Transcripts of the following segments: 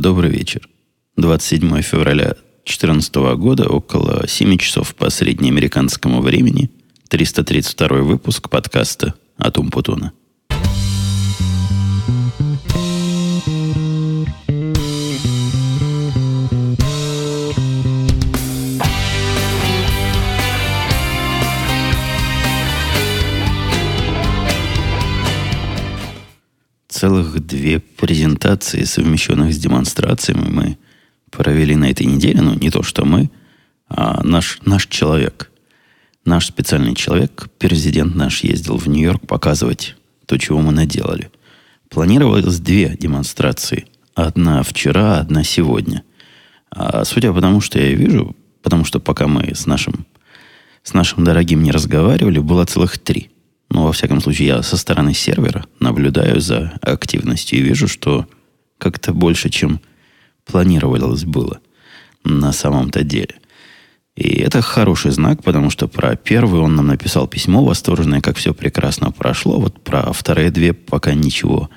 добрый вечер. 27 февраля 2014 года, около 7 часов по среднеамериканскому времени, 332 выпуск подкаста «Атум Путуна». Презентации, совмещенных с демонстрациями, мы провели на этой неделе. Ну, не то, что мы, а наш, наш человек. Наш специальный человек, президент наш, ездил в Нью-Йорк показывать то, чего мы наделали. Планировалось две демонстрации. Одна вчера, одна сегодня. А судя по тому, что я вижу, потому что пока мы с нашим, с нашим дорогим не разговаривали, было целых три – ну, во всяком случае, я со стороны сервера наблюдаю за активностью и вижу, что как-то больше, чем планировалось было на самом-то деле. И это хороший знак, потому что про первый он нам написал письмо восторженное, как все прекрасно прошло. Вот про вторые две пока ничего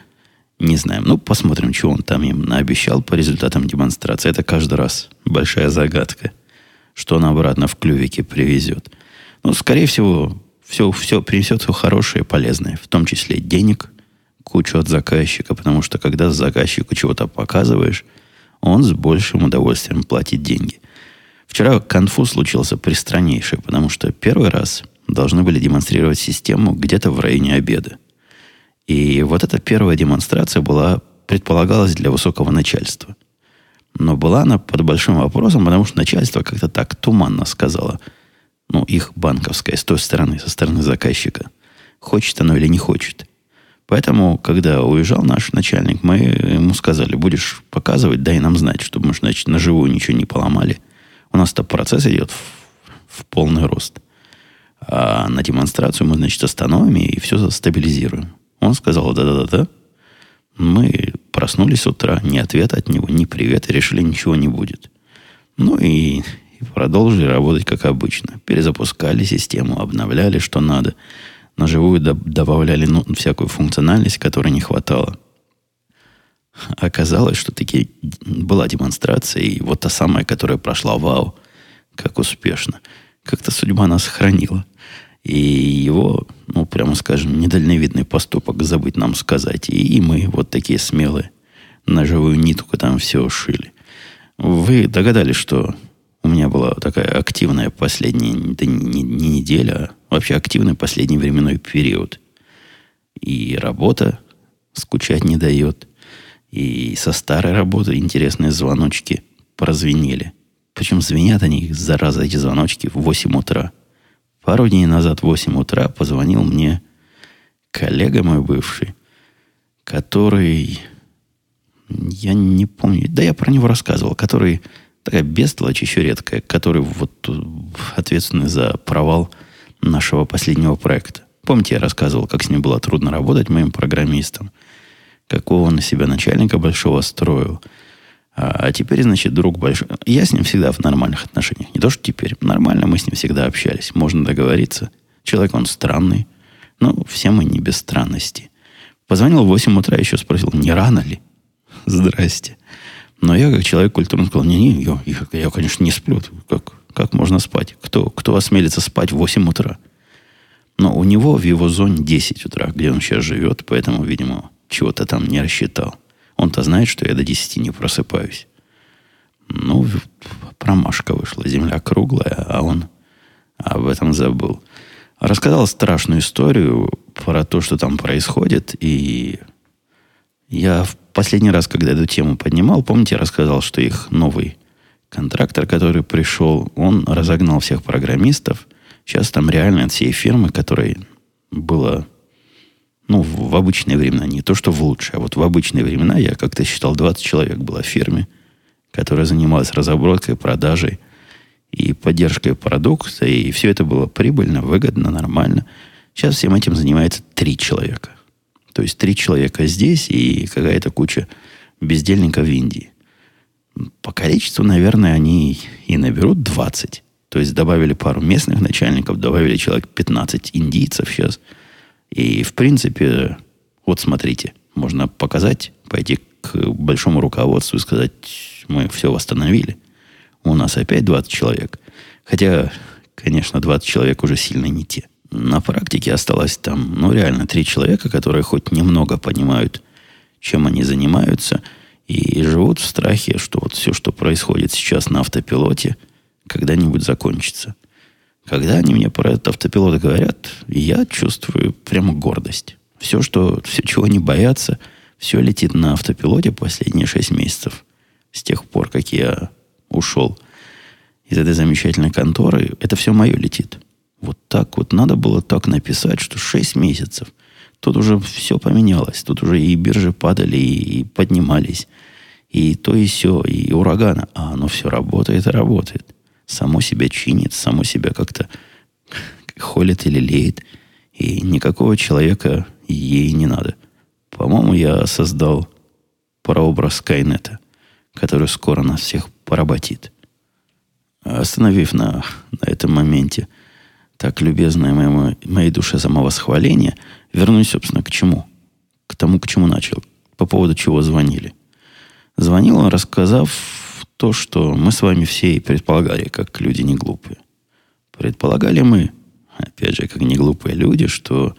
не знаем. Ну, посмотрим, что он там им наобещал по результатам демонстрации. Это каждый раз большая загадка, что он обратно в клювике привезет. Ну, скорее всего, все, все принесет все хорошее и полезное, в том числе денег, кучу от заказчика, потому что когда заказчику чего-то показываешь, он с большим удовольствием платит деньги. Вчера конфуз случился пристраннейший, потому что первый раз должны были демонстрировать систему где-то в районе обеда. И вот эта первая демонстрация была, предполагалась для высокого начальства. Но была она под большим вопросом, потому что начальство как-то так туманно сказало – ну, их банковская, с той стороны, со стороны заказчика. Хочет оно или не хочет. Поэтому, когда уезжал наш начальник, мы ему сказали, будешь показывать, дай нам знать, чтобы мы, значит, на живую ничего не поломали. У нас-то процесс идет в, в полный рост. А на демонстрацию мы, значит, остановим и все стабилизируем. Он сказал, да-да-да-да. Мы проснулись с утра, ни ответа от него, ни привета, решили, ничего не будет. Ну и продолжили работать как обычно. Перезапускали систему, обновляли, что надо. На живую добавляли ну, всякую функциональность, которой не хватало. Оказалось, что таки была демонстрация, и вот та самая, которая прошла, вау, как успешно. Как-то судьба нас хранила. И его, ну, прямо скажем, недальновидный поступок забыть нам сказать. И, мы вот такие смелые на живую нитку там все шили. Вы догадались, что у меня была такая активная последняя, да не, не неделя, а вообще активный последний временной период. И работа скучать не дает. И со старой работы интересные звоночки прозвенели. Причем звенят они, зараза, эти звоночки в 8 утра. Пару дней назад в 8 утра позвонил мне коллега мой бывший, который... Я не помню. Да я про него рассказывал. Который такая бестолочь еще редкая, который вот ответственный за провал нашего последнего проекта. Помните, я рассказывал, как с ним было трудно работать моим программистом, какого он на себя начальника большого строил. А, а теперь, значит, друг большой. Я с ним всегда в нормальных отношениях. Не то, что теперь. Нормально мы с ним всегда общались. Можно договориться. Человек он странный. Но все мы не без странности. Позвонил в 8 утра, еще спросил, не рано ли? Здрасте. Но я, как человек культурный, сказал, не-не, я, я, я, конечно, не сплю. Как, как можно спать? Кто, кто осмелится спать в 8 утра? Но у него в его зоне 10 утра, где он сейчас живет, поэтому, видимо, чего-то там не рассчитал. Он-то знает, что я до 10 не просыпаюсь. Ну, промашка вышла. Земля круглая, а он об этом забыл. Рассказал страшную историю про то, что там происходит, и я в последний раз, когда эту тему поднимал, помните, я рассказал, что их новый контрактор, который пришел, он разогнал всех программистов. Сейчас там реально от всей фирмы, которой было, ну, в обычные времена, не то, что в лучшие, а вот в обычные времена, я как-то считал, 20 человек было в фирме, которая занималась разработкой, продажей и поддержкой продукта, и все это было прибыльно, выгодно, нормально. Сейчас всем этим занимается три человека. То есть три человека здесь и какая-то куча бездельников в Индии. По количеству, наверное, они и наберут 20. То есть добавили пару местных начальников, добавили человек 15 индийцев сейчас. И, в принципе, вот смотрите, можно показать, пойти к большому руководству и сказать, мы все восстановили. У нас опять 20 человек. Хотя, конечно, 20 человек уже сильно не те. На практике осталось там, ну, реально, три человека, которые хоть немного понимают, чем они занимаются, и живут в страхе, что вот все, что происходит сейчас на автопилоте, когда-нибудь закончится. Когда они мне про этот автопилот говорят, я чувствую прямо гордость. Все, что, все, чего они боятся, все летит на автопилоте последние шесть месяцев. С тех пор, как я ушел из этой замечательной конторы, это все мое летит. Вот так вот надо было так написать, что 6 месяцев. Тут уже все поменялось. Тут уже и биржи падали, и поднимались. И то, и все, и ураганы. А оно все работает и работает. Само себя чинит, само себя как-то холит или леет. И никакого человека ей не надо. По-моему, я создал прообраз Скайнета, который скоро нас всех поработит. Остановив на, на этом моменте – так любезное моему, моей душе самовосхваление, вернусь, собственно, к чему? К тому, к чему начал. По поводу чего звонили. Звонил он, рассказав то, что мы с вами все и предполагали, как люди не глупые. Предполагали мы, опять же, как не глупые люди, что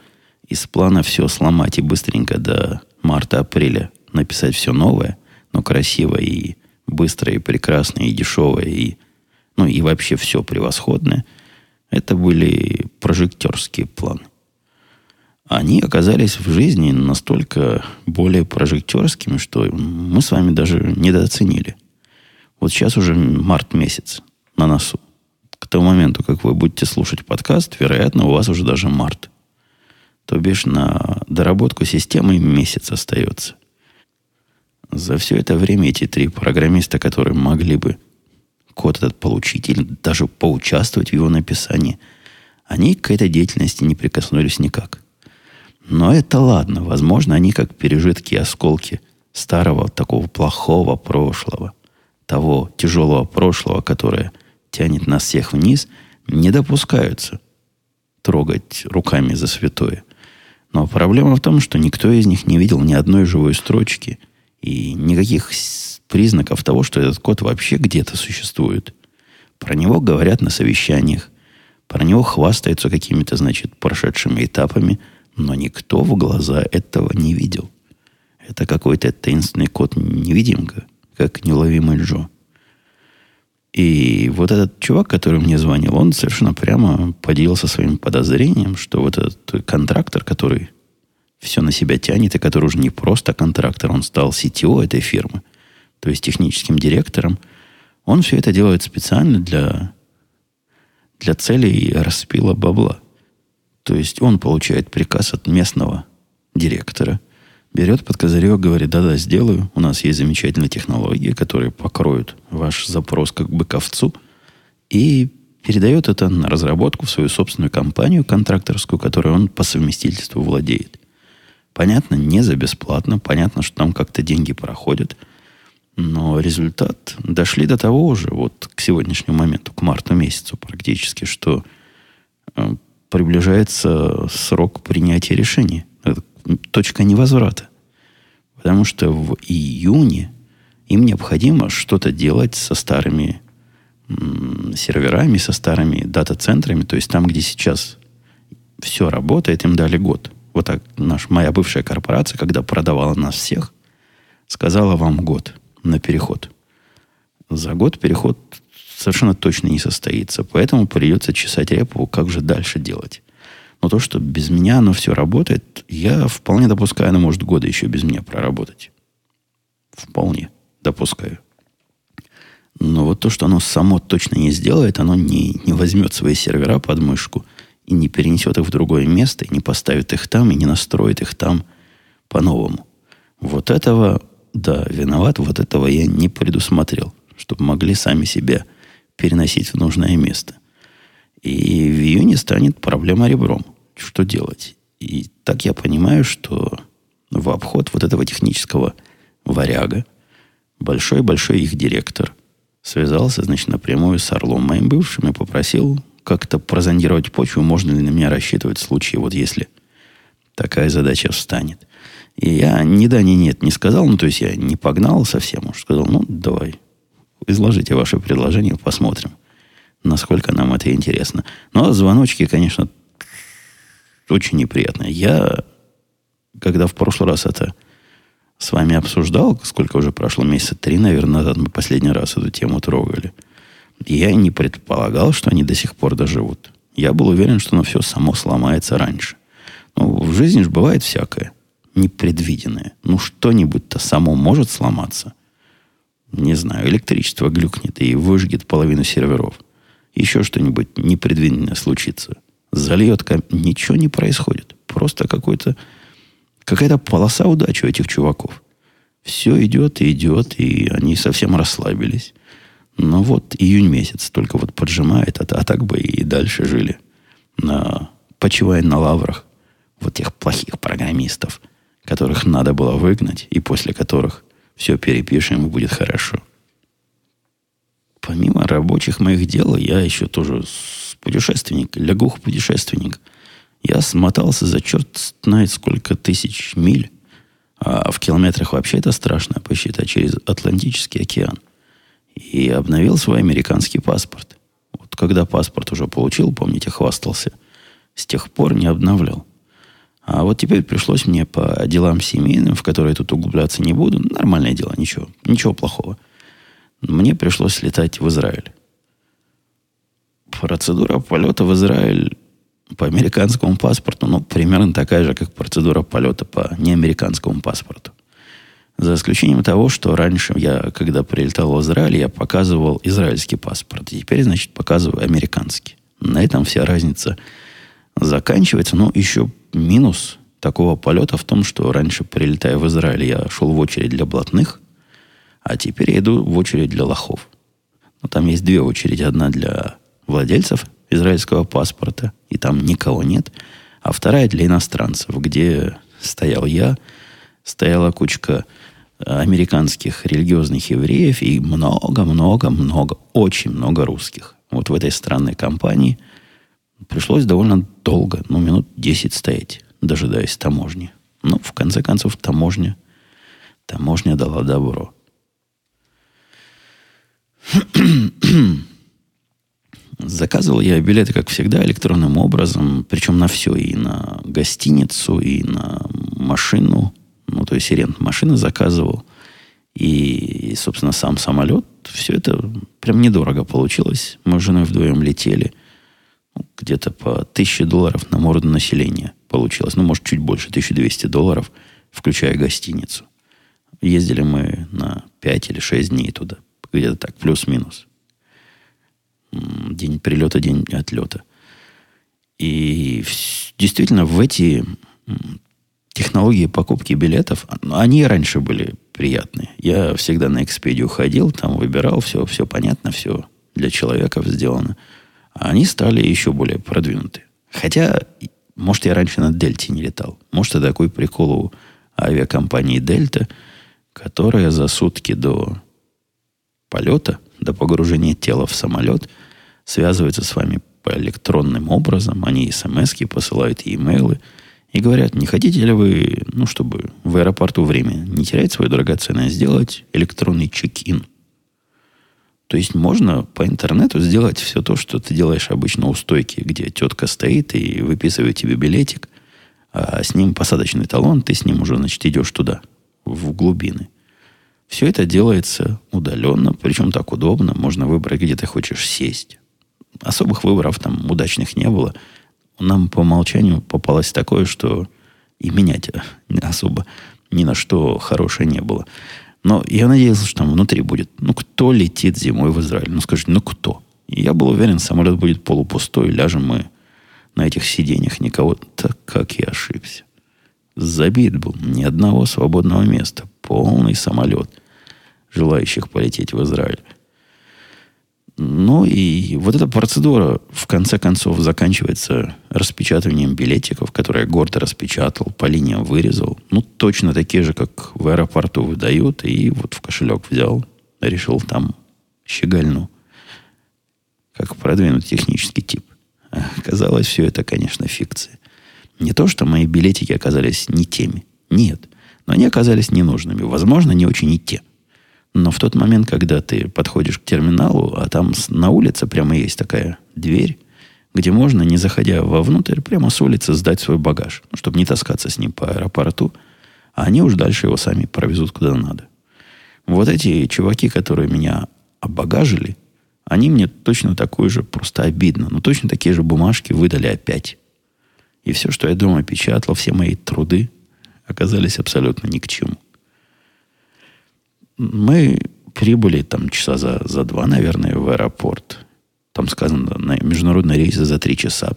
из плана все сломать и быстренько до марта-апреля написать все новое, но красивое и быстрое, и прекрасное, и дешевое, и, ну, и вообще все превосходное – это были прожектерские планы. Они оказались в жизни настолько более прожектерскими, что мы с вами даже недооценили. Вот сейчас уже март месяц на носу. К тому моменту, как вы будете слушать подкаст, вероятно, у вас уже даже март. То бишь на доработку системы месяц остается. За все это время эти три программиста, которые могли бы код этот получить или даже поучаствовать в его написании, они к этой деятельности не прикоснулись никак. Но это ладно. Возможно, они как пережитки осколки старого такого плохого прошлого, того тяжелого прошлого, которое тянет нас всех вниз, не допускаются трогать руками за святое. Но проблема в том, что никто из них не видел ни одной живой строчки и никаких признаков того, что этот код вообще где-то существует. Про него говорят на совещаниях, про него хвастаются какими-то, значит, прошедшими этапами, но никто в глаза этого не видел. Это какой-то таинственный код-невидимка, как неуловимый Джо. И вот этот чувак, который мне звонил, он совершенно прямо поделился своим подозрением, что вот этот контрактор, который все на себя тянет, и который уже не просто контрактор, он стал CTO этой фирмы – то есть техническим директором, он все это делает специально для, для целей распила бабла. То есть он получает приказ от местного директора, берет под козырек, говорит, да-да, сделаю, у нас есть замечательные технологии, которые покроют ваш запрос как бы к овцу, и передает это на разработку в свою собственную компанию контракторскую, которой он по совместительству владеет. Понятно, не за бесплатно, понятно, что там как-то деньги проходят – но результат дошли до того уже, вот к сегодняшнему моменту, к марту месяцу практически, что э, приближается срок принятия решения. Это точка невозврата. Потому что в июне им необходимо что-то делать со старыми серверами, со старыми дата-центрами. То есть там, где сейчас все работает, им дали год. Вот так наш, моя бывшая корпорация, когда продавала нас всех, сказала вам год – на переход. За год переход совершенно точно не состоится. Поэтому придется чесать репу, как же дальше делать. Но то, что без меня оно все работает, я вполне допускаю, оно может года еще без меня проработать. Вполне допускаю. Но вот то, что оно само точно не сделает, оно не, не возьмет свои сервера под мышку и не перенесет их в другое место, и не поставит их там, и не настроит их там по-новому. Вот этого да, виноват, вот этого я не предусмотрел, чтобы могли сами себя переносить в нужное место. И в июне станет проблема ребром. Что делать? И так я понимаю, что в обход вот этого технического варяга большой-большой их директор связался, значит, напрямую с Орлом моим бывшим и попросил как-то прозондировать почву, можно ли на меня рассчитывать в случае, вот если такая задача встанет. И я ни да, ни нет не сказал, ну, то есть я не погнал совсем, уж сказал, ну, давай, изложите ваше предложение, посмотрим, насколько нам это интересно. Ну, а звоночки, конечно, очень неприятные. Я, когда в прошлый раз это с вами обсуждал, сколько уже прошло, месяца три, наверное, назад мы последний раз эту тему трогали. Я не предполагал, что они до сих пор доживут. Я был уверен, что оно все само сломается раньше. Ну, в жизни же бывает всякое непредвиденное. Ну, что-нибудь-то само может сломаться. Не знаю, электричество глюкнет и выжгет половину серверов. Еще что-нибудь непредвиденное случится. Зальет ком... Ничего не происходит. Просто какой-то какая-то полоса удачи у этих чуваков. Все идет и идет, и они совсем расслабились. Но вот июнь месяц только вот поджимает, а, а так бы и дальше жили. На, почивая на лаврах вот тех плохих программистов – которых надо было выгнать, и после которых все перепишем и будет хорошо. Помимо рабочих моих дел, я еще тоже путешественник, лягух-путешественник. Я смотался за черт знает сколько тысяч миль, а в километрах вообще это страшно посчитать, через Атлантический океан. И обновил свой американский паспорт. Вот когда паспорт уже получил, помните, хвастался, с тех пор не обновлял. А вот теперь пришлось мне по делам семейным, в которые тут углубляться не буду, нормальное дело, ничего, ничего плохого. Мне пришлось летать в Израиль. Процедура полета в Израиль по американскому паспорту, ну, примерно такая же, как процедура полета по неамериканскому паспорту. За исключением того, что раньше я, когда прилетал в Израиль, я показывал израильский паспорт. Теперь, значит, показываю американский. На этом вся разница заканчивается. Но еще минус такого полета в том, что раньше, прилетая в Израиль, я шел в очередь для блатных, а теперь я иду в очередь для лохов. Но там есть две очереди. Одна для владельцев израильского паспорта, и там никого нет, а вторая для иностранцев, где стоял я, стояла кучка американских религиозных евреев и много-много-много, очень много русских. Вот в этой странной компании – Пришлось довольно долго, ну, минут 10 стоять, дожидаясь таможни. Но, в конце концов, таможня, таможня дала добро. Заказывал я билеты, как всегда, электронным образом, причем на все, и на гостиницу, и на машину, ну, то есть рент машины заказывал, и, собственно, сам самолет. Все это прям недорого получилось. Мы с женой вдвоем летели – где-то по 1000 долларов на морду населения получилось. Ну, может, чуть больше, 1200 долларов, включая гостиницу. Ездили мы на 5 или 6 дней туда. Где-то так, плюс-минус. День прилета, день отлета. И действительно, в эти технологии покупки билетов, они раньше были приятные. Я всегда на Expedia ходил, там выбирал, все, все понятно, все для человека сделано они стали еще более продвинуты. Хотя, может, я раньше на Дельте не летал. Может, это такой прикол у авиакомпании Дельта, которая за сутки до полета, до погружения тела в самолет, связывается с вами по электронным образом. Они смс посылают и имейлы. И говорят, не хотите ли вы, ну, чтобы в аэропорту время не терять свое драгоценное, сделать электронный чек-ин – то есть можно по интернету сделать все то, что ты делаешь обычно у стойки, где тетка стоит и выписывает тебе билетик, а с ним посадочный талон, ты с ним уже, значит, идешь туда, в глубины. Все это делается удаленно, причем так удобно. Можно выбрать, где ты хочешь сесть. Особых выборов там удачных не было. Нам по умолчанию попалось такое, что и менять особо ни на что хорошее не было. Но я надеялся, что там внутри будет. Ну, кто летит зимой в Израиль? Ну, скажите, ну кто? И я был уверен, самолет будет полупустой, ляжем мы на этих сиденьях никого. Так как я ошибся. Забит был. Ни одного свободного места. Полный самолет желающих полететь в Израиль. Ну и вот эта процедура в конце концов заканчивается распечатыванием билетиков, которые я гордо распечатал, по линиям вырезал. Ну, точно такие же, как в аэропорту выдают. И вот в кошелек взял, решил там щегольну. Как продвинуть технический тип. Оказалось, все это, конечно, фикция. Не то, что мои билетики оказались не теми. Нет. Но они оказались ненужными. Возможно, не очень и те. Но в тот момент, когда ты подходишь к терминалу, а там на улице прямо есть такая дверь, где можно, не заходя вовнутрь, прямо с улицы сдать свой багаж, ну, чтобы не таскаться с ним по аэропорту, а они уж дальше его сами провезут куда надо. Вот эти чуваки, которые меня обагажили, они мне точно такую же, просто обидно, но точно такие же бумажки выдали опять. И все, что я дома печатал, все мои труды оказались абсолютно ни к чему. Мы прибыли там часа за, за два, наверное, в аэропорт. Там сказано, на международный рейс за три часа.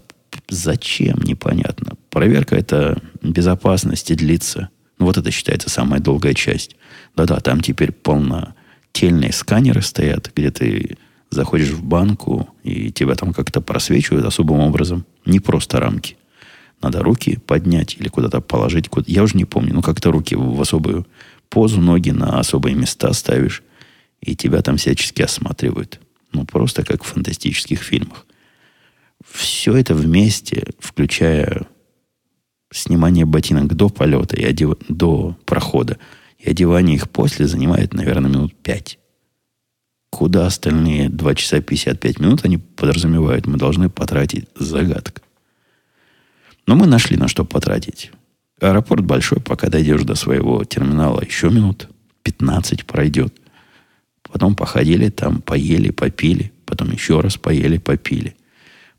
Зачем? Непонятно. Проверка это безопасности длится. Ну, вот это считается самая долгая часть. Да-да, там теперь полнотельные сканеры стоят, где ты заходишь в банку, и тебя там как-то просвечивают особым образом. Не просто рамки. Надо руки поднять или куда-то положить. Я уже не помню. Ну, как-то руки в особую позу, ноги на особые места ставишь. И тебя там всячески осматривают. Ну, просто как в фантастических фильмах. Все это вместе, включая снимание ботинок до полета и одев... до прохода, и одевание их после занимает, наверное, минут пять. Куда остальные 2 часа 55 минут они подразумевают, мы должны потратить загадка. Но мы нашли на что потратить. Аэропорт большой, пока дойдешь до своего терминала, еще минут 15 пройдет. Потом походили там, поели, попили. Потом еще раз поели, попили.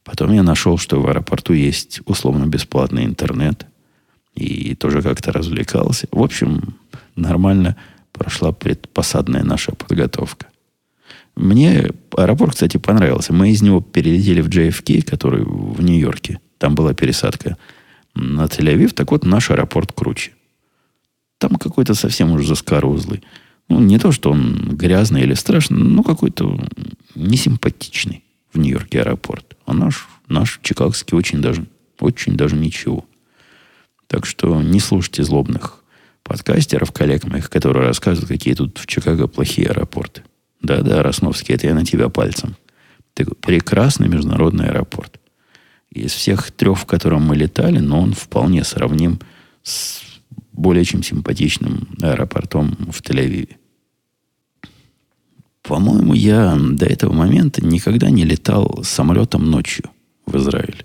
Потом я нашел, что в аэропорту есть условно бесплатный интернет. И тоже как-то развлекался. В общем, нормально прошла предпосадная наша подготовка. Мне аэропорт, кстати, понравился. Мы из него перелетели в JFK, который в Нью-Йорке. Там была пересадка на Тель-Авив. Так вот, наш аэропорт круче. Там какой-то совсем уже заскорузлый. Ну, не то, что он грязный или страшный, но какой-то несимпатичный в Нью-Йорке аэропорт. А наш, наш чикагский очень даже, очень даже ничего. Так что не слушайте злобных подкастеров, коллег моих, которые рассказывают, какие тут в Чикаго плохие аэропорты. Да-да, Росновский, это я на тебя пальцем. Такой прекрасный международный аэропорт. Из всех трех, в котором мы летали, но он вполне сравним с более чем симпатичным аэропортом в Тель-Авиве. По-моему, я до этого момента никогда не летал самолетом ночью в Израиль.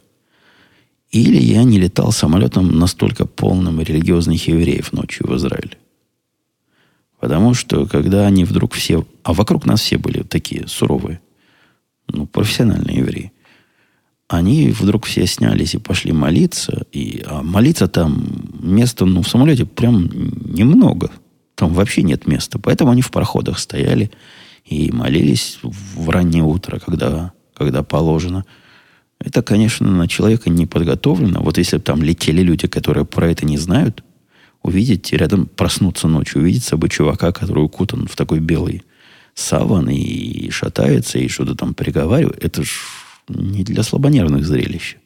Или я не летал самолетом настолько полным религиозных евреев ночью в Израиле. Потому что когда они вдруг все... А вокруг нас все были такие суровые, ну, профессиональные евреи – они вдруг все снялись и пошли молиться. И, а молиться там места ну, в самолете прям немного. Там вообще нет места. Поэтому они в проходах стояли и молились в раннее утро, когда, когда положено. Это, конечно, на человека не подготовлено. Вот если бы там летели люди, которые про это не знают, увидеть рядом, проснуться ночью, увидеть с собой чувака, который укутан в такой белый саван и шатается, и что-то там приговаривает, это ж не для слабонервных зрелищ.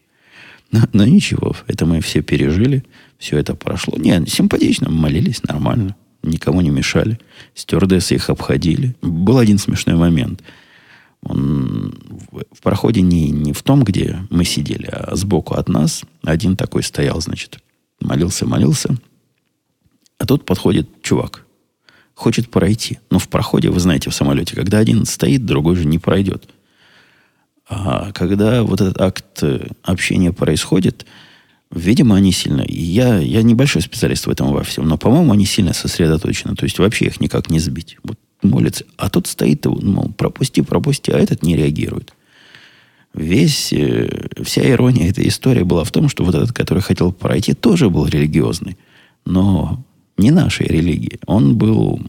Но, но ничего, это мы все пережили, все это прошло. Не, симпатично, молились нормально, никому не мешали. Стюардессы их обходили. Был один смешной момент. Он в проходе не, не в том, где мы сидели, а сбоку от нас один такой стоял, значит, молился, молился. А тут подходит чувак, хочет пройти. Но в проходе, вы знаете, в самолете, когда один стоит, другой же не пройдет. А когда вот этот акт э, общения происходит, видимо, они сильно... Я, я небольшой специалист в этом во всем, но, по-моему, они сильно сосредоточены. То есть вообще их никак не сбить. Вот молятся. А тот стоит, мол, пропусти, пропусти, а этот не реагирует. Весь, э, вся ирония этой истории была в том, что вот этот, который хотел пройти, тоже был религиозный. Но не нашей религии. Он был,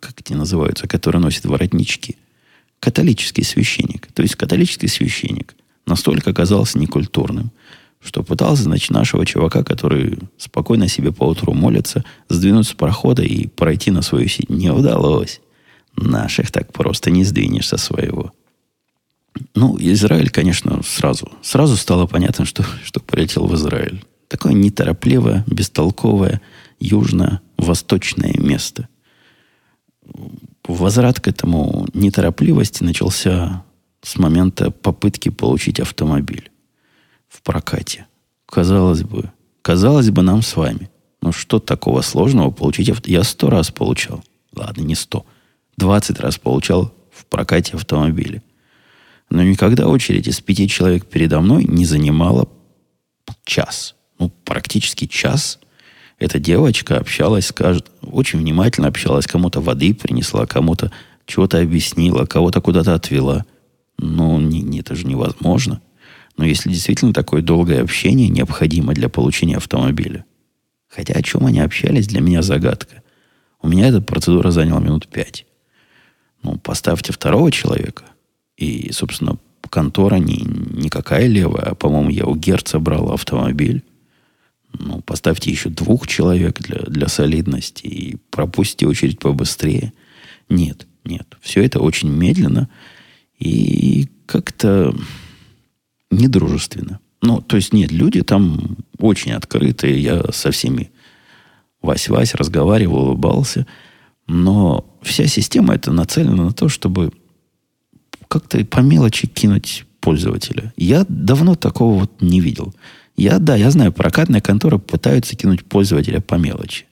как они называются, которые носят воротнички – католический священник. То есть католический священник настолько оказался некультурным, что пытался, значит, нашего чувака, который спокойно себе по утру молится, сдвинуть с прохода и пройти на свою сеть. Не удалось. Наших так просто не сдвинешь со своего. Ну, Израиль, конечно, сразу. Сразу стало понятно, что, что полетел в Израиль. Такое неторопливое, бестолковое, южно-восточное место – возврат к этому неторопливости начался с момента попытки получить автомобиль в прокате. казалось бы, казалось бы, нам с вами. Ну, что такого сложного получить? авто? Я сто раз получал. Ладно, не сто. Двадцать раз получал в прокате автомобиля. Но никогда очередь из пяти человек передо мной не занимала час. Ну, практически час. Эта девочка общалась, скажет, очень внимательно общалась, кому-то воды принесла, кому-то чего-то объяснила, кого-то куда-то отвела. Ну, не, не, это же невозможно. Но если действительно такое долгое общение необходимо для получения автомобиля. Хотя о чем они общались, для меня загадка. У меня эта процедура заняла минут пять. Ну, поставьте второго человека, и, собственно, контора не, никакая левая, а, по-моему, я у Герца брал автомобиль. Ну, поставьте еще двух человек для, для солидности и пропустите очередь побыстрее. Нет, нет. Все это очень медленно и как-то недружественно. Ну, то есть нет, люди там очень открытые. Я со всеми Вась-Вась разговаривал, улыбался. Но вся система это нацелена на то, чтобы как-то по мелочи кинуть пользователя. Я давно такого вот не видел. Я, да, я знаю, прокатные конторы пытаются кинуть пользователя по мелочи.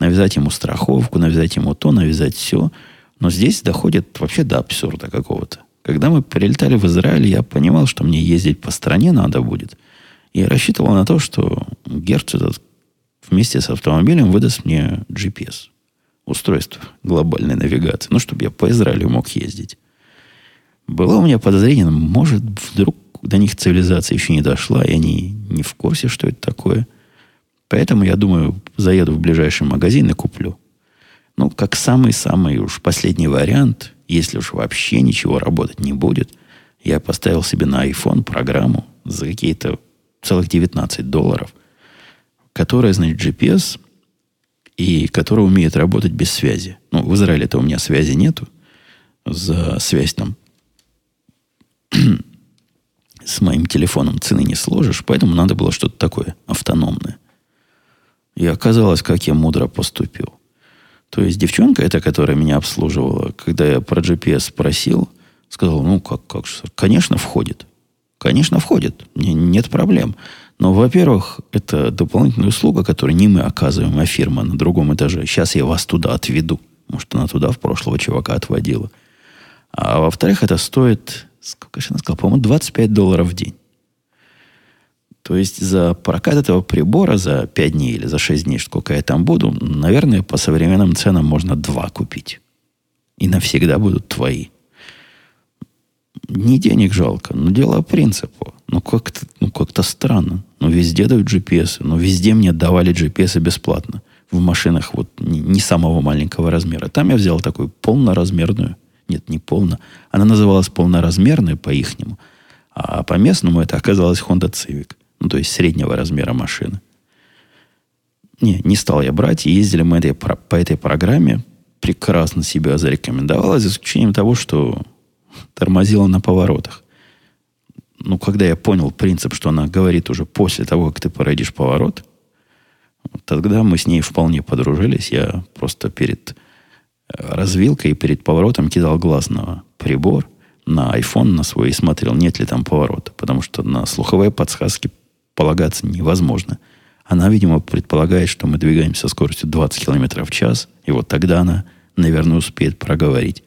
Навязать ему страховку, навязать ему то, навязать все. Но здесь доходит вообще до абсурда какого-то. Когда мы прилетали в Израиль, я понимал, что мне ездить по стране надо будет. И рассчитывал на то, что Герц этот вместе с автомобилем выдаст мне GPS. Устройство глобальной навигации. Ну, чтобы я по Израилю мог ездить. Было у меня подозрение, может, вдруг до них цивилизация еще не дошла, и они не в курсе, что это такое. Поэтому, я думаю, заеду в ближайший магазин и куплю. Ну, как самый-самый уж последний вариант, если уж вообще ничего работать не будет, я поставил себе на iPhone программу за какие-то целых 19 долларов, которая, значит, GPS, и которая умеет работать без связи. Ну, в Израиле-то у меня связи нету. За связь там с моим телефоном цены не сложишь, поэтому надо было что-то такое автономное. И оказалось, как я мудро поступил. То есть девчонка, эта, которая меня обслуживала, когда я про GPS спросил, сказала, ну, как, как же, конечно, входит. Конечно, входит. Нет проблем. Но, во-первых, это дополнительная услуга, которую не мы оказываем, а фирма на другом этаже. Сейчас я вас туда отведу. Может, она туда в прошлого чувака отводила. А во-вторых, это стоит, сколько же она сказала, по-моему, 25 долларов в день. То есть за прокат этого прибора за 5 дней или за 6 дней, сколько я там буду, наверное, по современным ценам можно два купить. И навсегда будут твои. Не денег жалко, но дело принципу. Ну как-то, ну как-то странно. Ну везде дают GPS. Но везде мне давали GPS бесплатно. В машинах вот не, не самого маленького размера. Там я взял такую полноразмерную нет, не полно. Она называлась полноразмерной по-ихнему. А по местному это оказалась Honda Civic. Ну, то есть среднего размера машины. Не, не стал я брать. Ездили мы этой, по этой программе. Прекрасно себя зарекомендовала, за исключением того, что тормозила на поворотах. Ну, когда я понял принцип, что она говорит уже после того, как ты пройдешь поворот, тогда мы с ней вполне подружились. Я просто перед развилкой перед поворотом кидал глаз на прибор, на iPhone на свой и смотрел, нет ли там поворота. Потому что на слуховые подсказки полагаться невозможно. Она, видимо, предполагает, что мы двигаемся со скоростью 20 км в час, и вот тогда она, наверное, успеет проговорить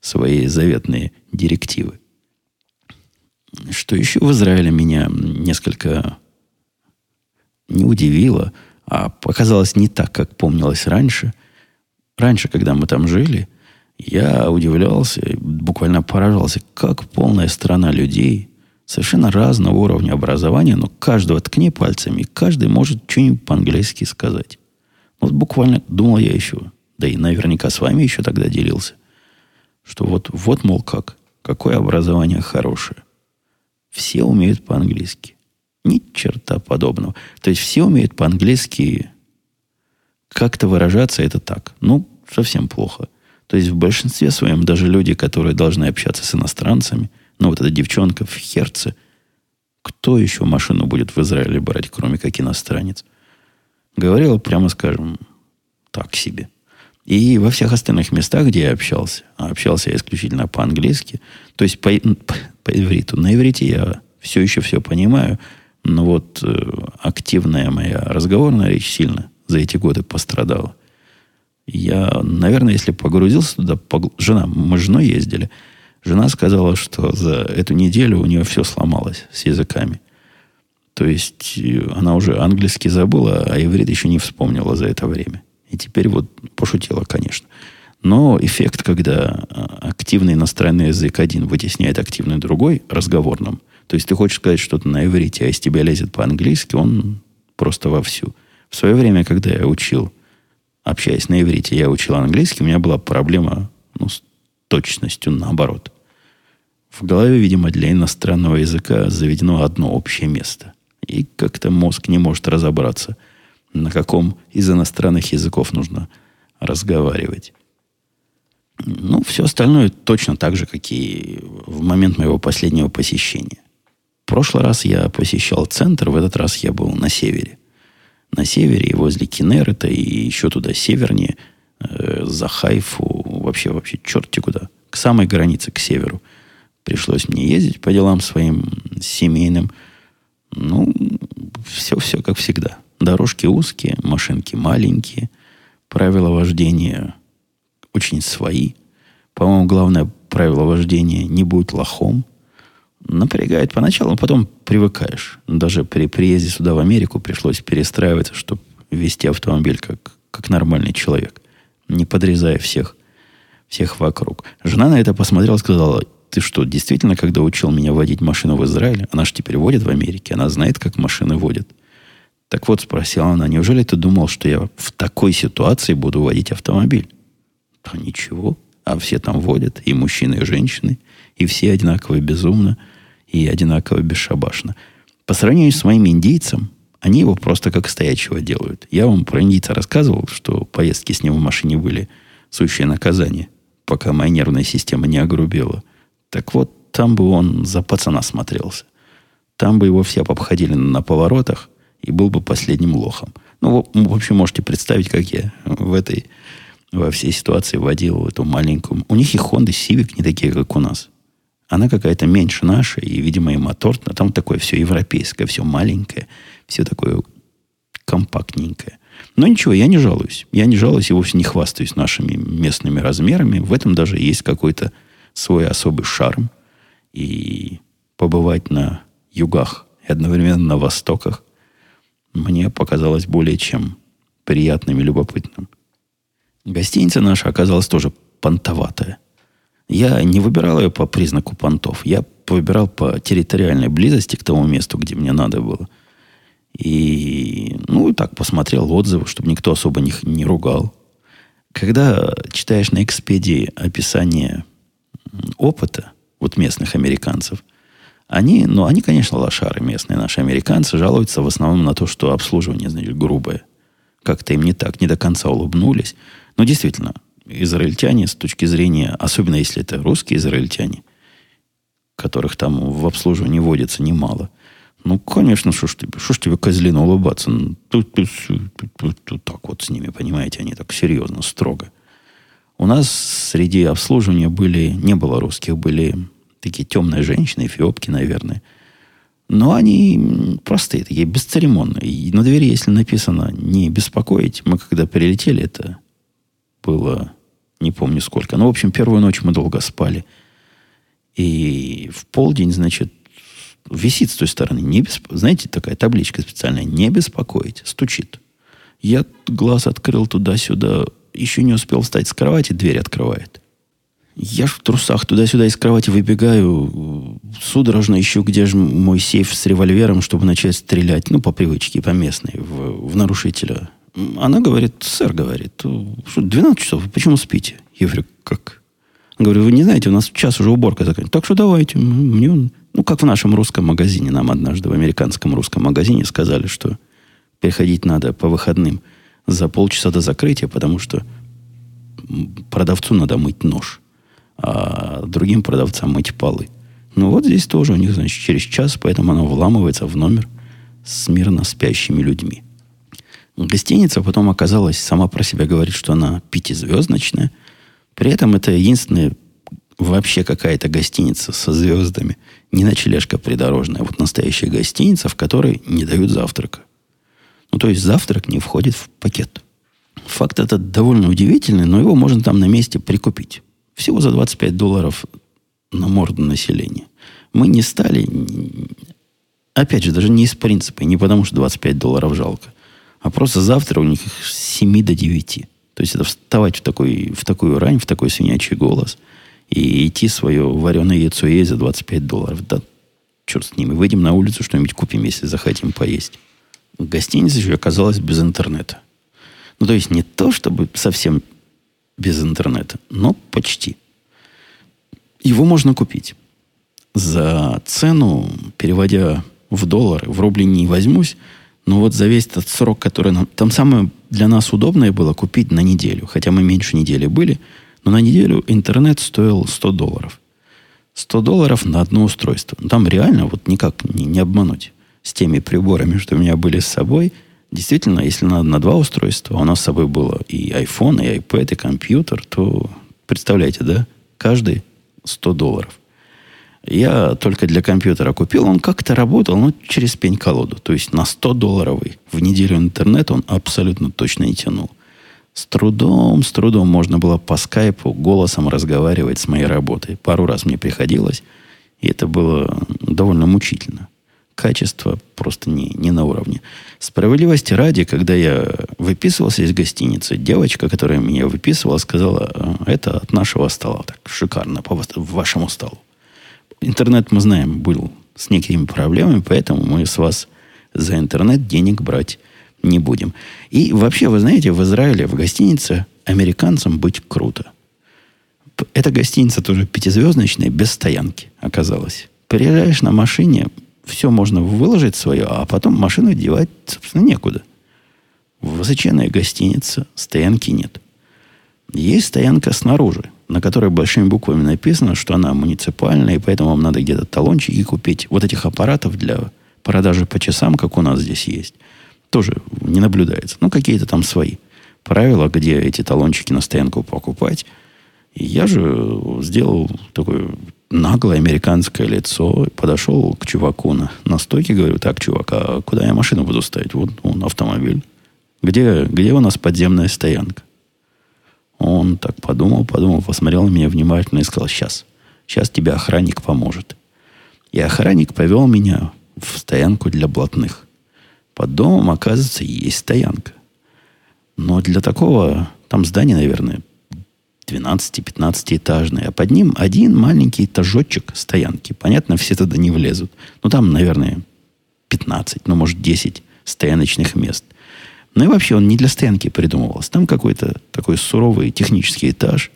свои заветные директивы. Что еще в Израиле меня несколько не удивило, а показалось не так, как помнилось раньше – Раньше, когда мы там жили, я удивлялся, буквально поражался, как полная страна людей, совершенно разного уровня образования, но каждого ткни пальцами, каждый может что-нибудь по-английски сказать. Вот буквально думал я еще, да и наверняка с вами еще тогда делился, что вот, вот мол, как, какое образование хорошее. Все умеют по-английски. Ни черта подобного. То есть все умеют по-английски как-то выражаться это так. Ну, совсем плохо. То есть в большинстве своем даже люди, которые должны общаться с иностранцами, ну вот эта девчонка в Херце, кто еще машину будет в Израиле брать, кроме как иностранец? Говорила, прямо скажем, так себе. И во всех остальных местах, где я общался, а общался я исключительно по-английски, то есть по, по, по ивриту. На иврите я все еще все понимаю, Но вот э, активная моя разговорная речь сильно за эти годы пострадала. Я, наверное, если погрузился туда, погл... жена, мы с женой ездили, жена сказала, что за эту неделю у нее все сломалось с языками. То есть э, она уже английский забыла, а иврит еще не вспомнила за это время. И теперь вот пошутила, конечно. Но эффект, когда а, активный иностранный язык один вытесняет активный другой разговорным, то есть ты хочешь сказать что-то на иврите, а из тебя лезет по-английски, он просто вовсю. В свое время, когда я учил, общаясь на иврите, я учил английский, у меня была проблема ну, с точностью наоборот. В голове, видимо, для иностранного языка заведено одно общее место. И как-то мозг не может разобраться, на каком из иностранных языков нужно разговаривать. Ну, все остальное точно так же, как и в момент моего последнего посещения. В прошлый раз я посещал центр, в этот раз я был на севере. На севере и возле Кенерета, и еще туда севернее, э, за Хайфу, вообще, вообще, черти куда. К самой границе, к северу. Пришлось мне ездить по делам своим семейным. Ну, все-все как всегда. Дорожки узкие, машинки маленькие, правила вождения очень свои. По-моему, главное правило вождения – не будь лохом. Напрягает поначалу, а потом привыкаешь. Даже при приезде сюда, в Америку, пришлось перестраиваться, чтобы вести автомобиль как, как нормальный человек, не подрезая всех, всех вокруг. Жена на это посмотрела и сказала, ты что, действительно, когда учил меня водить машину в Израиле, она же теперь водит в Америке, она знает, как машины водят. Так вот, спросила она, неужели ты думал, что я в такой ситуации буду водить автомобиль? А ничего. А все там водят, и мужчины, и женщины, и все одинаково безумно, и одинаково бесшабашно. По сравнению с моим индейцем, они его просто как стоячего делают. Я вам про индийца рассказывал, что поездки с ним в машине были сущее наказание, пока моя нервная система не огрубела. Так вот, там бы он за пацана смотрелся. Там бы его все обходили на поворотах, и был бы последним лохом. Ну, в общем, можете представить, как я в этой во всей ситуации водил эту маленькую... У них и Honda Civic не такие, как у нас. Она какая-то меньше нашей, и, видимо, и мотор, а там такое все европейское, все маленькое, все такое компактненькое. Но ничего, я не жалуюсь. Я не жалуюсь и вовсе не хвастаюсь нашими местными размерами. В этом даже есть какой-то свой особый шарм. И побывать на югах и одновременно на востоках мне показалось более чем приятным и любопытным. Гостиница наша оказалась тоже понтоватая. Я не выбирал ее по признаку понтов. Я выбирал по территориальной близости к тому месту, где мне надо было. И, ну, и так посмотрел отзывы, чтобы никто особо не, не ругал. Когда читаешь на Экспедии описание опыта вот местных американцев, они, ну, они, конечно, лошары местные, наши американцы, жалуются в основном на то, что обслуживание, значит, грубое. Как-то им не так, не до конца улыбнулись. Но действительно, израильтяне с точки зрения, особенно если это русские израильтяне, которых там в обслуживании водится немало, ну, конечно, что ж тебе, что ж тебе козлину улыбаться? Ну, тут, тут, тут, тут, тут так вот с ними, понимаете, они так серьезно, строго. У нас среди обслуживания были, не было русских, были такие темные женщины, эфиопки, наверное. Но они простые, такие бесцеремонные. И на двери, если написано «не беспокоить», мы когда прилетели, это было, не помню сколько. Но, в общем, первую ночь мы долго спали. И в полдень, значит, висит с той стороны. Не бесп... Знаете, такая табличка специальная. Не беспокоить. Стучит. Я глаз открыл туда-сюда. Еще не успел встать с кровати, дверь открывает. Я в трусах туда-сюда из кровати выбегаю, судорожно ищу, где же мой сейф с револьвером, чтобы начать стрелять, ну, по привычке, по местной, в, в нарушителя она говорит, сэр, говорит, что 12 часов, почему спите? Я говорю, как? Она говорит, вы не знаете, у нас час уже уборка заканчивается. Так что давайте. Мне, ну, как в нашем русском магазине. Нам однажды в американском русском магазине сказали, что переходить надо по выходным за полчаса до закрытия, потому что продавцу надо мыть нож, а другим продавцам мыть полы. Ну, вот здесь тоже у них, значит, через час, поэтому она вламывается в номер с мирно спящими людьми. Гостиница потом оказалась, сама про себя говорит, что она пятизвездочная. При этом это единственная вообще какая-то гостиница со звездами. Не ночлежка придорожная, вот настоящая гостиница, в которой не дают завтрака. Ну, то есть завтрак не входит в пакет. Факт этот довольно удивительный, но его можно там на месте прикупить. Всего за 25 долларов на морду населения. Мы не стали, опять же, даже не из принципа, не потому что 25 долларов жалко, а просто завтра у них с 7 до 9. То есть это вставать в, такой, в такую рань, в такой свинячий голос и идти свое вареное яйцо есть за 25 долларов. Да черт с ними. Выйдем на улицу, что-нибудь купим, если захотим поесть. Гостиница еще оказалась без интернета. Ну, то есть не то, чтобы совсем без интернета, но почти. Его можно купить. За цену, переводя в доллары, в рубли не возьмусь, но вот за весь этот срок, который нам... Там самое для нас удобное было купить на неделю. Хотя мы меньше недели были. Но на неделю интернет стоил 100 долларов. 100 долларов на одно устройство. Там реально вот никак не, не обмануть. С теми приборами, что у меня были с собой. Действительно, если надо на два устройства, у нас с собой было и iPhone, и iPad, и компьютер, то представляете, да? Каждый 100 долларов. Я только для компьютера купил, он как-то работал, но через пень-колоду. То есть на 100 долларовый в неделю интернет он абсолютно точно не тянул. С трудом, с трудом можно было по скайпу голосом разговаривать с моей работой. Пару раз мне приходилось, и это было довольно мучительно. Качество просто не, не на уровне. Справедливости ради, когда я выписывался из гостиницы, девочка, которая меня выписывала, сказала, «А, это от нашего стола. Так шикарно, по вашему столу интернет, мы знаем, был с некими проблемами, поэтому мы с вас за интернет денег брать не будем. И вообще, вы знаете, в Израиле, в гостинице американцам быть круто. Эта гостиница тоже пятизвездочная, без стоянки оказалась. Приезжаешь на машине, все можно выложить свое, а потом машину девать, собственно, некуда. Высоченная гостиница, стоянки нет. Есть стоянка снаружи на которой большими буквами написано, что она муниципальная, и поэтому вам надо где-то талончики купить. Вот этих аппаратов для продажи по часам, как у нас здесь есть, тоже не наблюдается. Ну, какие-то там свои правила, где эти талончики на стоянку покупать. И я же сделал такое наглое американское лицо, подошел к чуваку на, на стойке, говорю, так, чувак, а куда я машину буду ставить? Вот он автомобиль. Где, где у нас подземная стоянка? Он так подумал, подумал, посмотрел на меня внимательно и сказал, сейчас, сейчас тебе охранник поможет. И охранник повел меня в стоянку для блатных. Под домом, оказывается, есть стоянка. Но для такого, там здание, наверное, 12-15 этажное, а под ним один маленький этажочек стоянки. Понятно, все туда не влезут. Ну, там, наверное, 15, ну, может, 10 стояночных мест. Ну и вообще он не для стоянки придумывался. Там какой-то такой суровый технический этаж.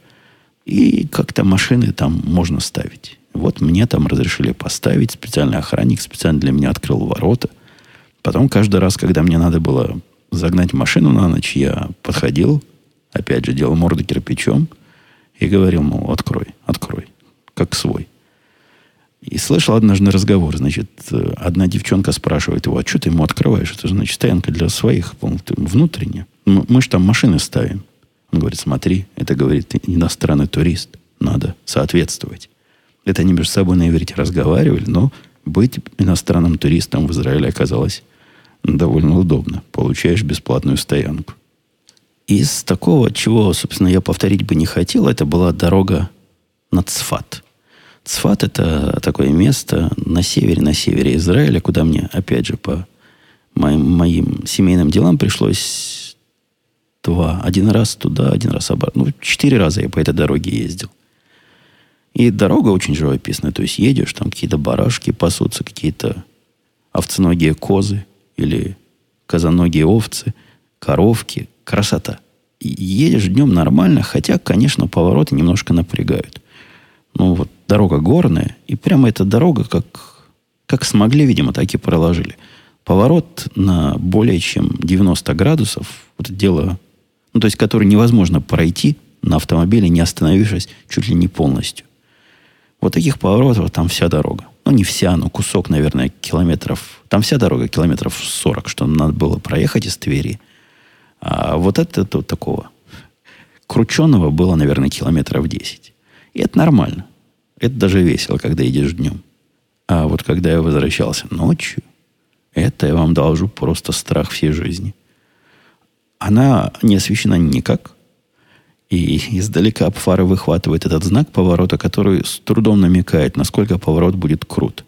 И как-то машины там можно ставить. Вот мне там разрешили поставить. Специальный охранник специально для меня открыл ворота. Потом каждый раз, когда мне надо было загнать машину на ночь, я подходил, опять же, делал морду кирпичом и говорил, мол, открой, открой, как свой. И слышал однажды разговор. Значит, одна девчонка спрашивает его, а что ты ему открываешь? Это значит стоянка для своих, внутренняя. Мы, же там машины ставим. Он говорит, смотри, это говорит иностранный турист. Надо соответствовать. Это они между собой на иврите разговаривали, но быть иностранным туристом в Израиле оказалось довольно удобно. Получаешь бесплатную стоянку. Из такого, чего, собственно, я повторить бы не хотел, это была дорога на Цфат – Цфат – это такое место на севере, на севере Израиля, куда мне, опять же, по моим, моим семейным делам пришлось два. Один раз туда, один раз обратно. Ну, четыре раза я по этой дороге ездил. И дорога очень живописная. То есть едешь, там какие-то барашки пасутся, какие-то овценогие козы или козоногие овцы, коровки. Красота. И едешь днем нормально, хотя, конечно, повороты немножко напрягают. Ну, вот дорога горная, и прямо эта дорога, как, как смогли, видимо, так и проложили. Поворот на более чем 90 градусов, вот это дело, ну, то есть, который невозможно пройти на автомобиле, не остановившись чуть ли не полностью. Вот таких поворотов там вся дорога. Ну, не вся, но кусок, наверное, километров. Там вся дорога километров 40, что надо было проехать из Твери. А вот это, это вот такого крученого было, наверное, километров 10. И это нормально. Это даже весело, когда едешь днем. А вот когда я возвращался ночью, это я вам должу просто страх всей жизни. Она не освещена никак. И издалека фары выхватывает этот знак поворота, который с трудом намекает, насколько поворот будет крут.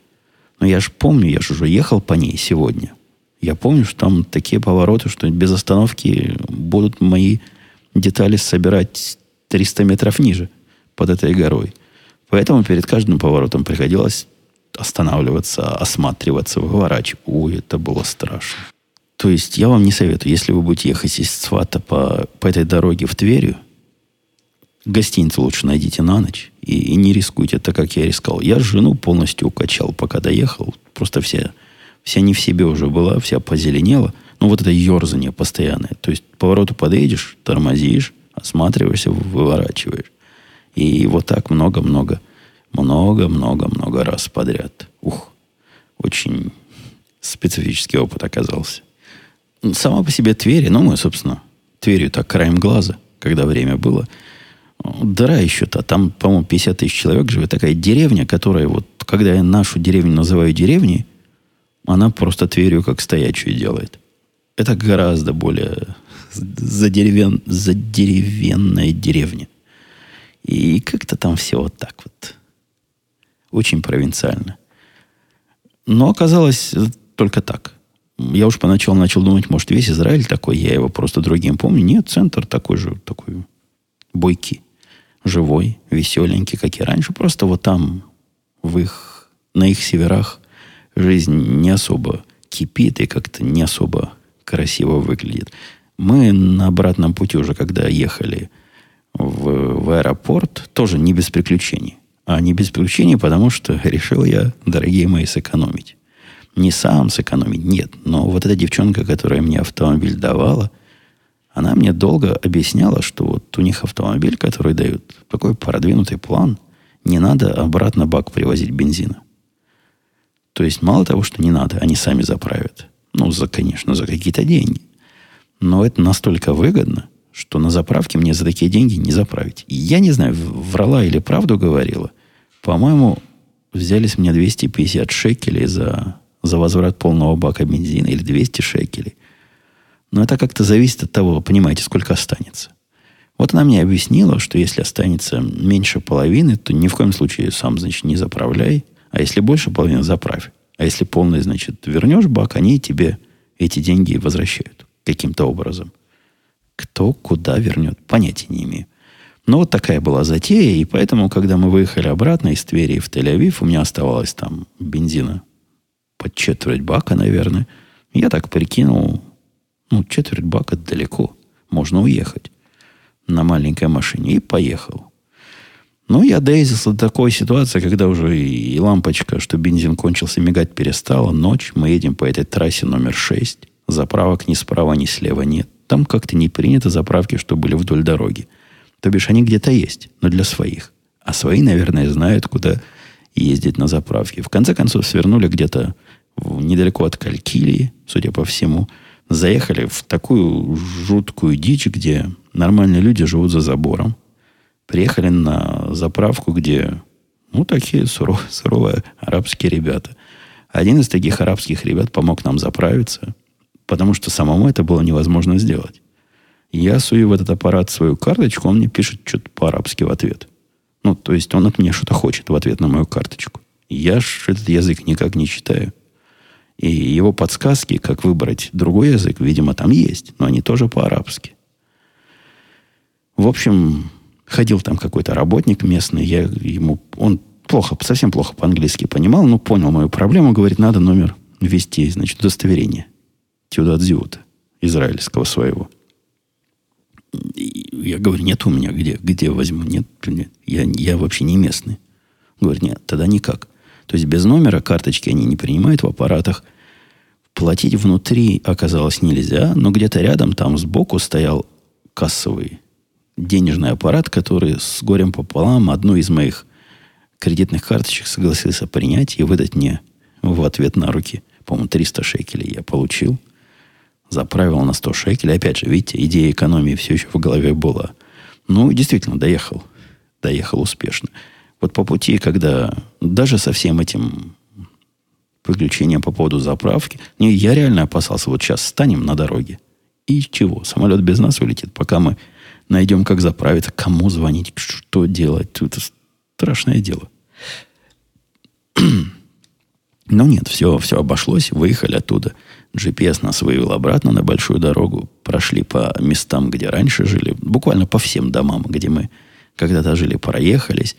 Но я же помню, я же уже ехал по ней сегодня. Я помню, что там такие повороты, что без остановки будут мои детали собирать 300 метров ниже под этой горой. Поэтому перед каждым поворотом приходилось останавливаться, осматриваться, выворачивать. Ой, это было страшно. То есть я вам не советую, если вы будете ехать из Цвата по, по этой дороге в Тверью, гостиницу лучше найдите на ночь и, и не рискуйте, так как я рискал. Я жену полностью укачал, пока доехал. Просто вся, вся не в себе уже была, вся позеленела. Ну, вот это ерзание постоянное. То есть повороту подъедешь, тормозишь, осматриваешься, выворачиваешь. И вот так много-много, много-много-много раз подряд. Ух, очень специфический опыт оказался. Сама по себе Твери, ну, мы, собственно, Тверью так краем глаза, когда время было. Дыра еще-то, там, по-моему, 50 тысяч человек живет. Такая деревня, которая вот, когда я нашу деревню называю деревней, она просто Тверью как стоячую делает. Это гораздо более задеревен, задеревенная деревня. И как-то там все вот так вот. Очень провинциально. Но оказалось только так. Я уж поначалу начал думать, может, весь Израиль такой, я его просто другим помню. Нет, центр такой же, такой бойкий, живой, веселенький, как и раньше. Просто вот там, в их, на их северах, жизнь не особо кипит и как-то не особо красиво выглядит. Мы на обратном пути уже, когда ехали в, в аэропорт, тоже не без приключений. А не без приключений, потому что решил я, дорогие мои, сэкономить. Не сам сэкономить, нет. Но вот эта девчонка, которая мне автомобиль давала, она мне долго объясняла, что вот у них автомобиль, который дают, такой продвинутый план, не надо обратно бак привозить бензина. То есть мало того, что не надо, они сами заправят. Ну, за, конечно, за какие-то деньги. Но это настолько выгодно, что на заправке мне за такие деньги не заправить. Я не знаю, врала или правду говорила. По-моему, взялись мне 250 шекелей за, за возврат полного бака бензина или 200 шекелей. Но это как-то зависит от того, понимаете, сколько останется. Вот она мне объяснила, что если останется меньше половины, то ни в коем случае сам, значит, не заправляй. А если больше половины, заправь. А если полный, значит, вернешь бак, они тебе эти деньги возвращают каким-то образом. Кто куда вернет, понятия не имею. Но вот такая была затея, и поэтому, когда мы выехали обратно из Твери в Тель-Авив, у меня оставалось там бензина под четверть бака, наверное. Я так прикинул, ну, четверть бака далеко. Можно уехать на маленькой машине. И поехал. Ну, я доездился до такой ситуации, когда уже и лампочка, что бензин кончился, мигать перестала. Ночь, мы едем по этой трассе номер 6. Заправок ни справа, ни слева нет. Там как-то не принято заправки, что были вдоль дороги. То бишь, они где-то есть, но для своих. А свои, наверное, знают, куда ездить на заправке. В конце концов, свернули где-то недалеко от Калькилии, судя по всему. Заехали в такую жуткую дичь, где нормальные люди живут за забором. Приехали на заправку, где, ну, такие суров, суровые арабские ребята. Один из таких арабских ребят помог нам заправиться – потому что самому это было невозможно сделать. Я сую в этот аппарат свою карточку, он мне пишет что-то по-арабски в ответ. Ну, то есть он от меня что-то хочет в ответ на мою карточку. Я ж этот язык никак не читаю. И его подсказки, как выбрать другой язык, видимо, там есть, но они тоже по-арабски. В общем, ходил там какой-то работник местный, я ему, он плохо, совсем плохо по-английски понимал, но понял мою проблему, говорит, надо номер ввести, значит, удостоверение. Тюдадзиута, израильского своего. И я говорю, нет у меня, где, где возьму? Нет, нет я, я вообще не местный. Говорит, нет, тогда никак. То есть без номера карточки они не принимают в аппаратах. Платить внутри оказалось нельзя, но где-то рядом там сбоку стоял кассовый денежный аппарат, который с горем пополам одну из моих кредитных карточек согласился принять и выдать мне в ответ на руки. По-моему, 300 шекелей я получил заправил на 100 шекелей. Опять же, видите, идея экономии все еще в голове была. Ну, действительно, доехал. Доехал успешно. Вот по пути, когда даже со всем этим приключения по поводу заправки. Не, я реально опасался. Вот сейчас станем на дороге. И чего? Самолет без нас улетит, пока мы найдем, как заправиться, кому звонить, что делать. Это страшное дело. Но нет, все, все обошлось, выехали оттуда. GPS нас вывел обратно на большую дорогу, прошли по местам, где раньше жили, буквально по всем домам, где мы когда-то жили, проехались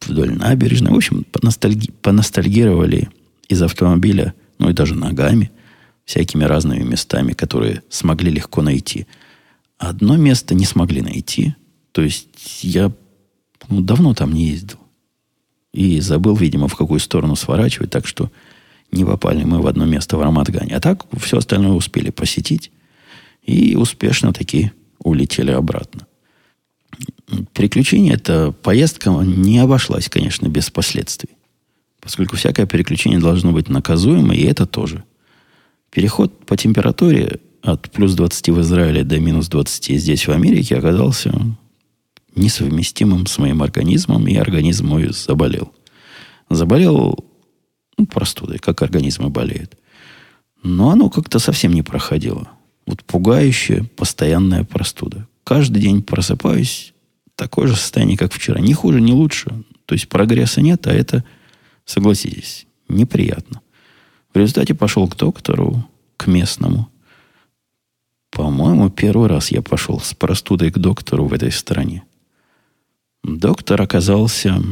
вдоль набережной. В общем, поностальги, поностальгировали из автомобиля, ну и даже ногами, всякими разными местами, которые смогли легко найти. Одно место не смогли найти. То есть я ну, давно там не ездил. И забыл, видимо, в какую сторону сворачивать, так что не попали мы в одно место в Рамадгане. А так все остальное успели посетить и успешно таки улетели обратно. Приключение, эта поездка не обошлась, конечно, без последствий. Поскольку всякое переключение должно быть наказуемо, и это тоже. Переход по температуре от плюс 20 в Израиле до минус 20 здесь, в Америке, оказался несовместимым с моим организмом, и организм мой заболел. Заболел ну, простудой, как организмы болеют. Но оно как-то совсем не проходило. Вот пугающая постоянная простуда. Каждый день просыпаюсь, такое же состояние, как вчера. Ни хуже, ни лучше. То есть прогресса нет, а это, согласитесь, неприятно. В результате пошел к доктору, к местному. По-моему, первый раз я пошел с простудой к доктору в этой стране. Доктор оказался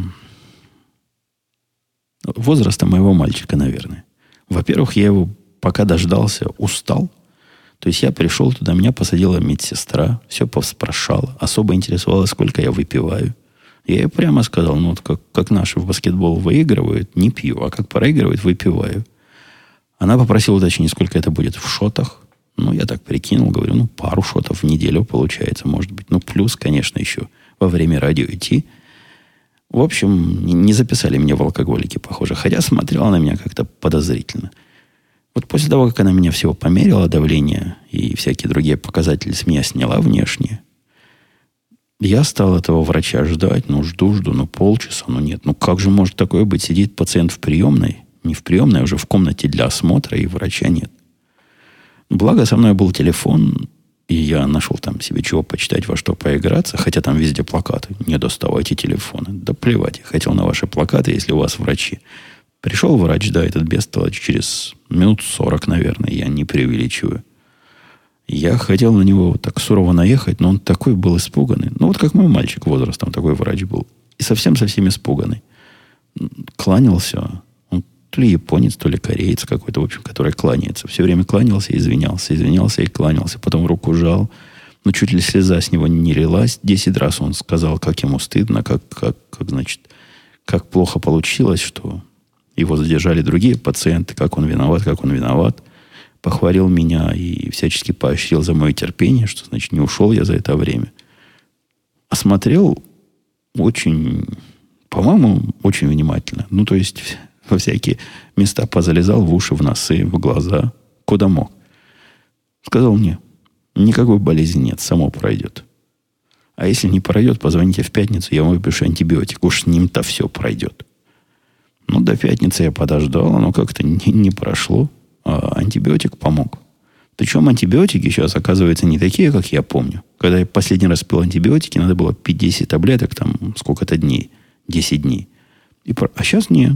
возраста моего мальчика, наверное. Во-первых, я его пока дождался, устал. То есть я пришел туда, меня посадила медсестра, все повспрашала, особо интересовалась, сколько я выпиваю. Я ей прямо сказал, ну вот как, как наши в баскетбол выигрывают, не пью, а как проигрывают, выпиваю. Она попросила уточнить, сколько это будет в шотах. Ну, я так прикинул, говорю, ну, пару шотов в неделю получается, может быть. Ну, плюс, конечно, еще во время радио идти. В общем, не записали меня в алкоголике, похоже. Хотя смотрела на меня как-то подозрительно. Вот после того, как она меня всего померила, давление и всякие другие показатели с меня сняла внешне, я стал этого врача ждать. Ну, жду, жду, ну, полчаса, ну, нет. Ну, как же может такое быть? Сидит пациент в приемной, не в приемной, а уже в комнате для осмотра, и врача нет. Благо, со мной был телефон, и я нашел там себе чего почитать, во что поиграться, хотя там везде плакаты. Не доставайте телефоны. Да плевать, я хотел на ваши плакаты, если у вас врачи. Пришел врач, да, этот бестолочь, через минут сорок, наверное, я не преувеличиваю. Я хотел на него так сурово наехать, но он такой был испуганный. Ну, вот как мой мальчик возрастом такой врач был. И совсем-совсем испуганный. Кланялся, то ли японец, то ли кореец какой-то, в общем, который кланяется. Все время кланялся извинялся, извинялся и кланялся. Потом руку жал. Но чуть ли слеза с него не лилась. Десять раз он сказал, как ему стыдно, как, как, как, значит, как плохо получилось, что его задержали другие пациенты, как он виноват, как он виноват. Похвалил меня и всячески поощрил за мое терпение, что, значит, не ушел я за это время. Осмотрел очень, по-моему, очень внимательно. Ну, то есть во всякие места позалезал, в уши, в носы, в глаза, куда мог. Сказал мне, никакой болезни нет, само пройдет. А если не пройдет, позвоните в пятницу, я вам выпишу антибиотик. Уж с ним-то все пройдет. Ну, до пятницы я подождал, оно как-то не, не прошло. А антибиотик помог. Причем антибиотики сейчас, оказывается, не такие, как я помню. Когда я последний раз пил антибиотики, надо было пить 10 таблеток, там, сколько-то дней, 10 дней. И, а сейчас нет.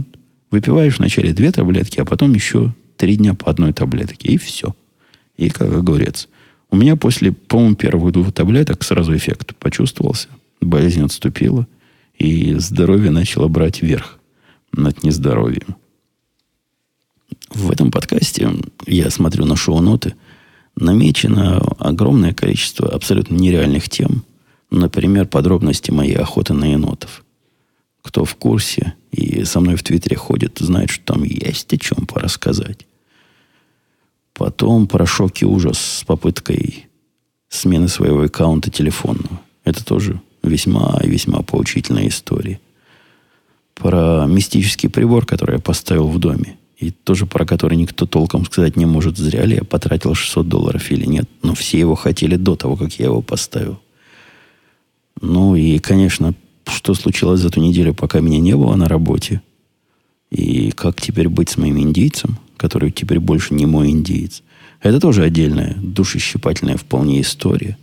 Выпиваешь вначале две таблетки, а потом еще три дня по одной таблетке. И все. И как огурец. У меня после, по-моему, первых двух таблеток сразу эффект почувствовался. Болезнь отступила. И здоровье начало брать верх над нездоровьем. В этом подкасте я смотрю на шоу-ноты. Намечено огромное количество абсолютно нереальных тем. Например, подробности моей охоты на енотов. Кто в курсе и со мной в Твиттере ходит, знает, что там есть о чем порассказать. Потом про шок и ужас с попыткой смены своего аккаунта телефонного. Это тоже весьма и весьма поучительная история. Про мистический прибор, который я поставил в доме. И тоже про который никто толком сказать не может, зря ли я потратил 600 долларов или нет. Но все его хотели до того, как я его поставил. Ну и, конечно, что случилось за ту неделю, пока меня не было на работе. И как теперь быть с моим индейцем, который теперь больше не мой индеец. Это тоже отдельная, душещипательная вполне история.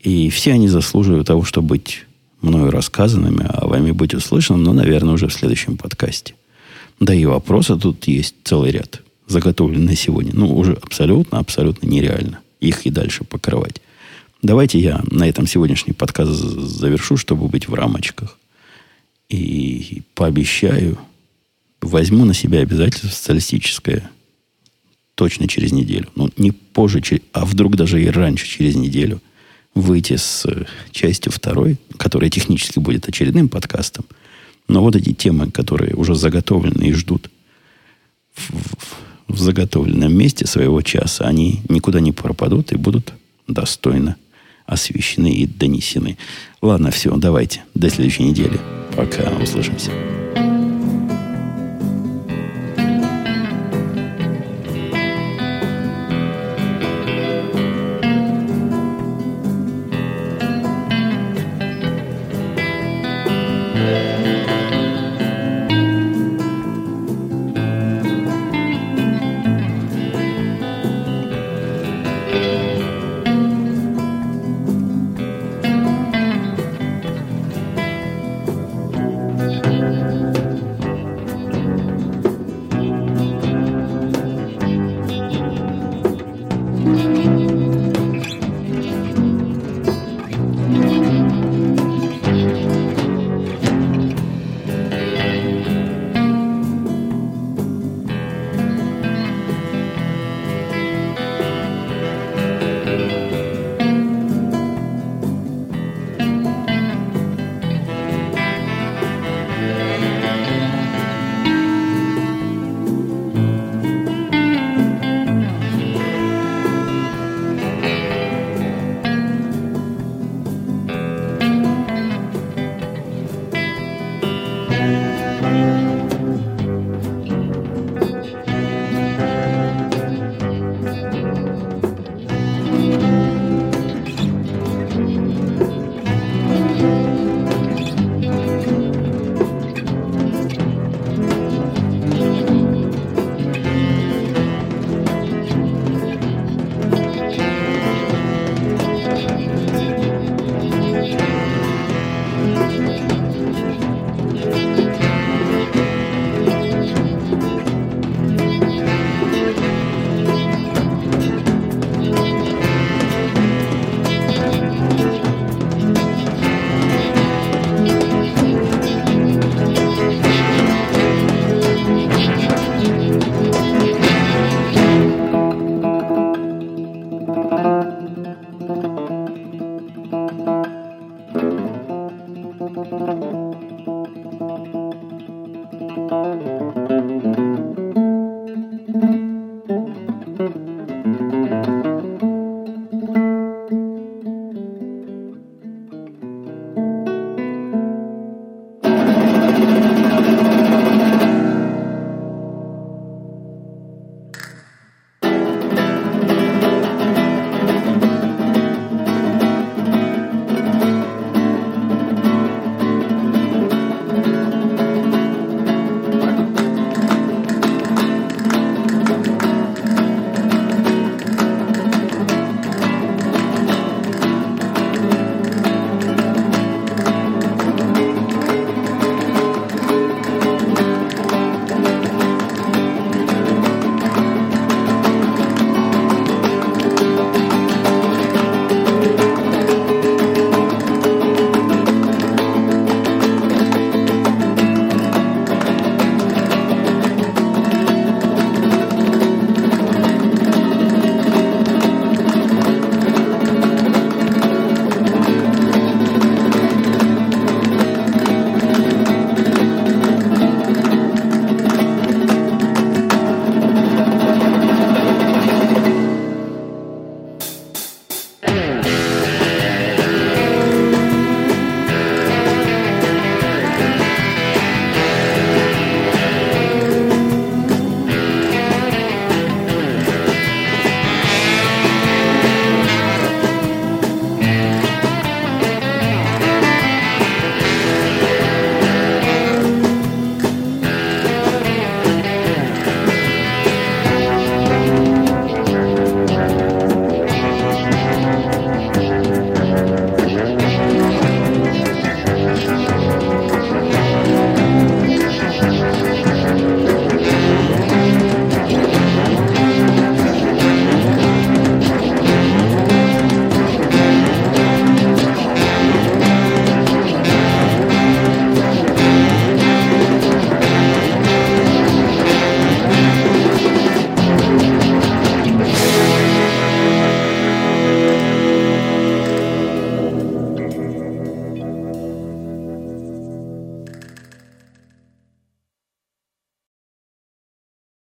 И все они заслуживают того, чтобы быть мною рассказанными, а вами быть услышанным, но, наверное, уже в следующем подкасте. Да и вопросы тут есть целый ряд, заготовленный на сегодня. Ну, уже абсолютно, абсолютно нереально их и дальше покрывать. Давайте я на этом сегодняшний подкаст завершу, чтобы быть в рамочках. И пообещаю, возьму на себя обязательство социалистическое точно через неделю. Ну, не позже, а вдруг даже и раньше, через неделю, выйти с э, частью второй, которая технически будет очередным подкастом. Но вот эти темы, которые уже заготовлены и ждут в, в, в заготовленном месте своего часа, они никуда не пропадут и будут достойно освещены и донесены. Ладно, все, давайте. До следующей недели. Пока. Услышимся.